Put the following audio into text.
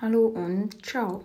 Hallo und ciao.